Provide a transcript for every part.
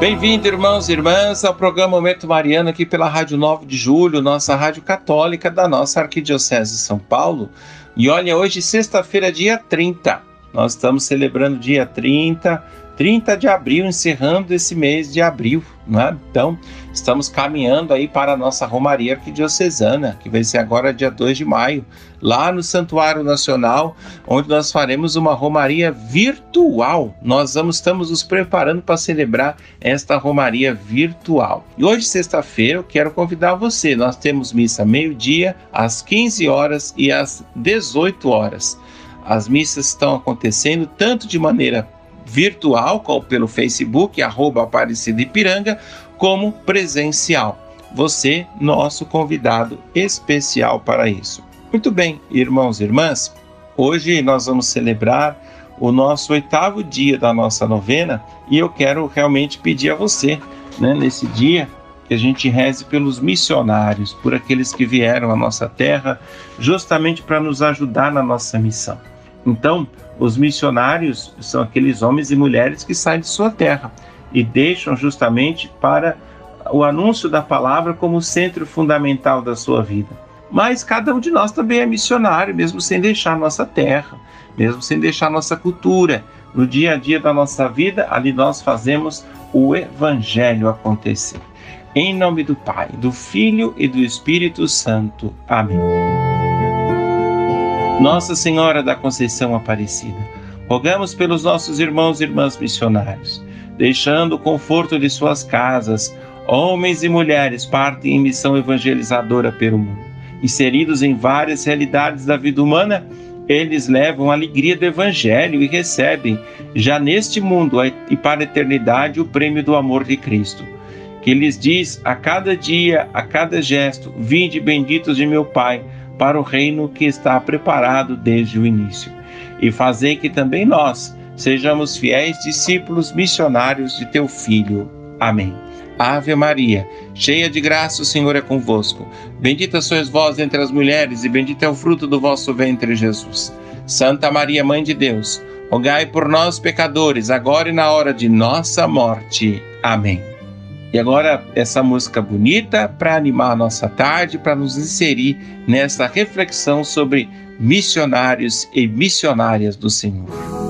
Bem-vindo, irmãos e irmãs, ao programa Momento Mariano aqui pela Rádio 9 de Julho, nossa rádio católica da nossa Arquidiocese de São Paulo. E olha, hoje, sexta-feira, dia 30. Nós estamos celebrando dia 30 30 de abril, encerrando esse mês de abril, né? Então, estamos caminhando aí para a nossa Romaria Arquidiocesana, que vai ser agora dia 2 de maio, lá no Santuário Nacional, onde nós faremos uma Romaria virtual. Nós vamos, estamos nos preparando para celebrar esta Romaria virtual. E hoje, sexta-feira, eu quero convidar você. Nós temos missa meio-dia, às 15 horas e às 18 horas. As missas estão acontecendo tanto de maneira virtual, pelo Facebook, arroba Aparecida Ipiranga, como presencial. Você, nosso convidado especial para isso. Muito bem, irmãos e irmãs, hoje nós vamos celebrar o nosso oitavo dia da nossa novena e eu quero realmente pedir a você, né, nesse dia, que a gente reze pelos missionários, por aqueles que vieram à nossa terra, justamente para nos ajudar na nossa missão. Então, os missionários são aqueles homens e mulheres que saem de sua terra e deixam justamente para o anúncio da palavra como centro fundamental da sua vida. Mas cada um de nós também é missionário, mesmo sem deixar nossa terra, mesmo sem deixar nossa cultura. No dia a dia da nossa vida, ali nós fazemos o evangelho acontecer. Em nome do Pai, do Filho e do Espírito Santo. Amém. Nossa Senhora da Conceição Aparecida, rogamos pelos nossos irmãos e irmãs missionários, deixando o conforto de suas casas, homens e mulheres partem em missão evangelizadora pelo mundo. Inseridos em várias realidades da vida humana, eles levam a alegria do Evangelho e recebem, já neste mundo e para a eternidade, o prêmio do amor de Cristo, que lhes diz a cada dia, a cada gesto: Vinde benditos de meu Pai para o reino que está preparado desde o início. E fazei que também nós sejamos fiéis discípulos missionários de teu Filho. Amém. Ave Maria, cheia de graça, o Senhor é convosco. Bendita sois vós entre as mulheres, e bendito é o fruto do vosso ventre, Jesus. Santa Maria, Mãe de Deus, rogai por nós, pecadores, agora e na hora de nossa morte. Amém. E agora, essa música bonita para animar a nossa tarde, para nos inserir nessa reflexão sobre missionários e missionárias do Senhor.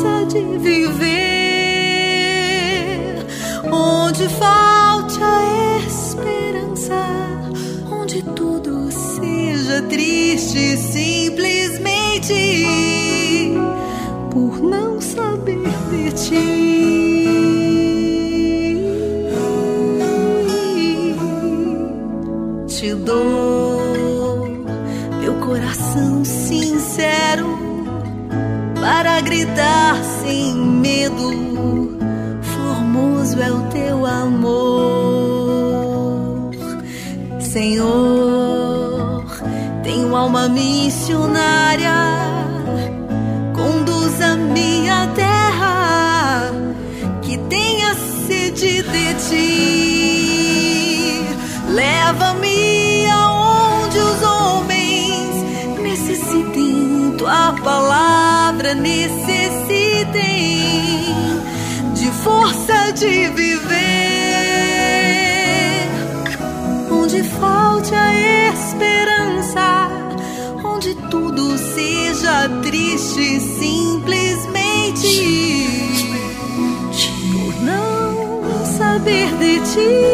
graça de viver. Onde falte a esperança, onde tudo seja triste, simplesmente por não saber de ti. Te dou meu coração sincero para gritar sem medo. Formoso é o teu amor, Senhor. Tenho alma missionária, conduza-me à terra que tenha sede de ti. Força de viver, onde falte a esperança, onde tudo seja triste simplesmente por não saber de ti.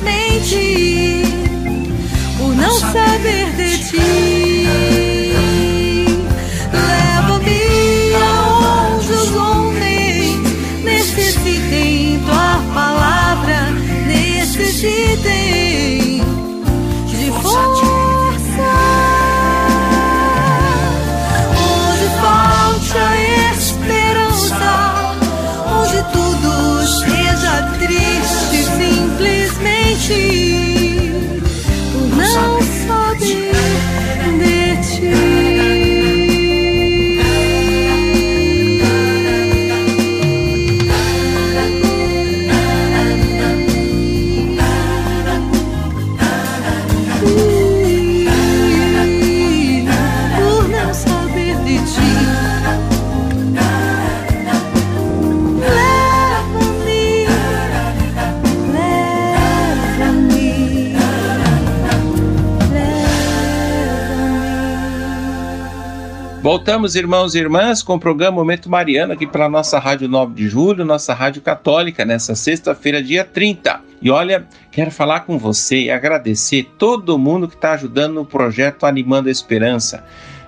Simplesmente por não saber de ti. Voltamos, irmãos e irmãs, com o programa Momento Mariano aqui pela nossa Rádio 9 de Julho, nossa Rádio Católica, nessa sexta-feira, dia 30. E olha, quero falar com você e agradecer todo mundo que está ajudando no projeto Animando a Esperança.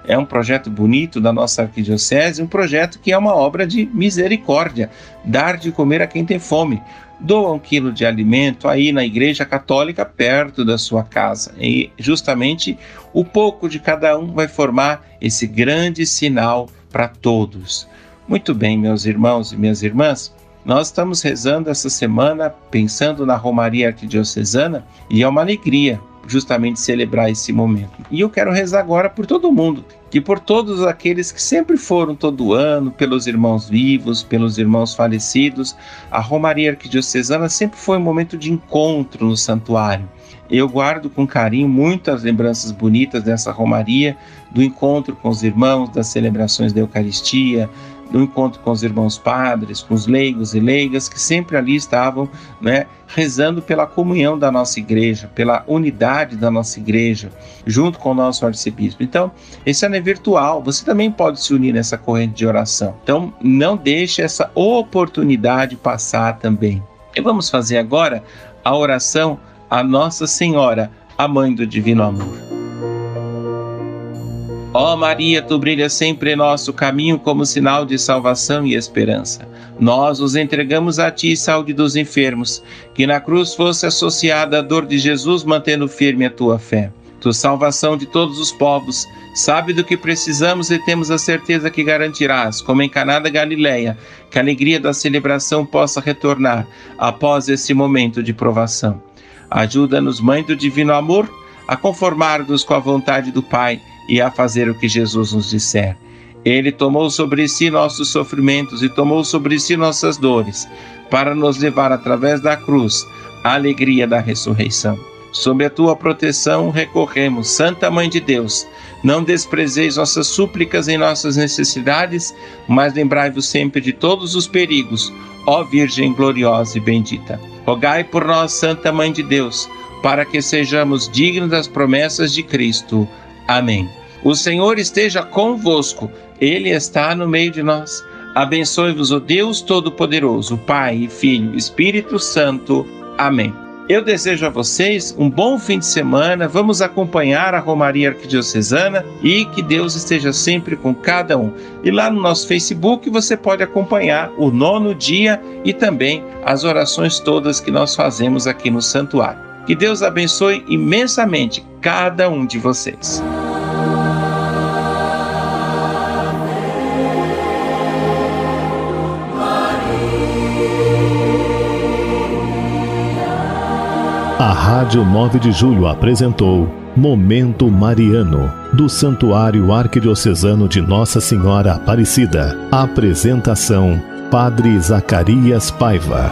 É um projeto bonito da nossa arquidiocese, um projeto que é uma obra de misericórdia, dar de comer a quem tem fome doa um quilo de alimento aí na igreja católica perto da sua casa. E justamente o pouco de cada um vai formar esse grande sinal para todos. Muito bem, meus irmãos e minhas irmãs, nós estamos rezando essa semana pensando na Romaria Arquidiocesana e é uma alegria justamente celebrar esse momento. E eu quero rezar agora por todo mundo, que por todos aqueles que sempre foram todo ano, pelos irmãos vivos, pelos irmãos falecidos, a Romaria Arquidiocesana sempre foi um momento de encontro no santuário. Eu guardo com carinho muitas lembranças bonitas dessa Romaria, do encontro com os irmãos, das celebrações da Eucaristia, no encontro com os irmãos padres, com os leigos e leigas que sempre ali estavam, né, rezando pela comunhão da nossa igreja, pela unidade da nossa igreja, junto com o nosso arcebispo. Então, esse ano é virtual, você também pode se unir nessa corrente de oração. Então, não deixe essa oportunidade passar também. E vamos fazer agora a oração a Nossa Senhora, a mãe do divino amor. Ó Maria, tu brilhas sempre em nosso caminho como sinal de salvação e esperança. Nós os entregamos a ti, saúde dos enfermos, que na cruz fosse associada a dor de Jesus, mantendo firme a tua fé. Tu, salvação de todos os povos, sabe do que precisamos e temos a certeza que garantirás, como em Caná da Galileia, que a alegria da celebração possa retornar após esse momento de provação. Ajuda-nos, Mãe do Divino Amor, a conformar-nos com a vontade do Pai e a fazer o que Jesus nos disser. Ele tomou sobre si nossos sofrimentos e tomou sobre si nossas dores, para nos levar através da cruz à alegria da ressurreição. Sob a tua proteção recorremos, Santa Mãe de Deus. Não desprezeis nossas súplicas em nossas necessidades, mas lembrai-vos sempre de todos os perigos, ó Virgem gloriosa e bendita. Rogai por nós, Santa Mãe de Deus, para que sejamos dignos das promessas de Cristo. Amém. O Senhor esteja convosco, Ele está no meio de nós. Abençoe-vos o Deus Todo-Poderoso, Pai, Filho Espírito Santo. Amém. Eu desejo a vocês um bom fim de semana. Vamos acompanhar a Romaria Arquidiocesana e que Deus esteja sempre com cada um. E lá no nosso Facebook você pode acompanhar o nono dia e também as orações todas que nós fazemos aqui no santuário. Que Deus abençoe imensamente cada um de vocês. A Rádio 9 de Julho apresentou Momento Mariano, do Santuário Arquidiocesano de Nossa Senhora Aparecida. Apresentação: Padre Zacarias Paiva.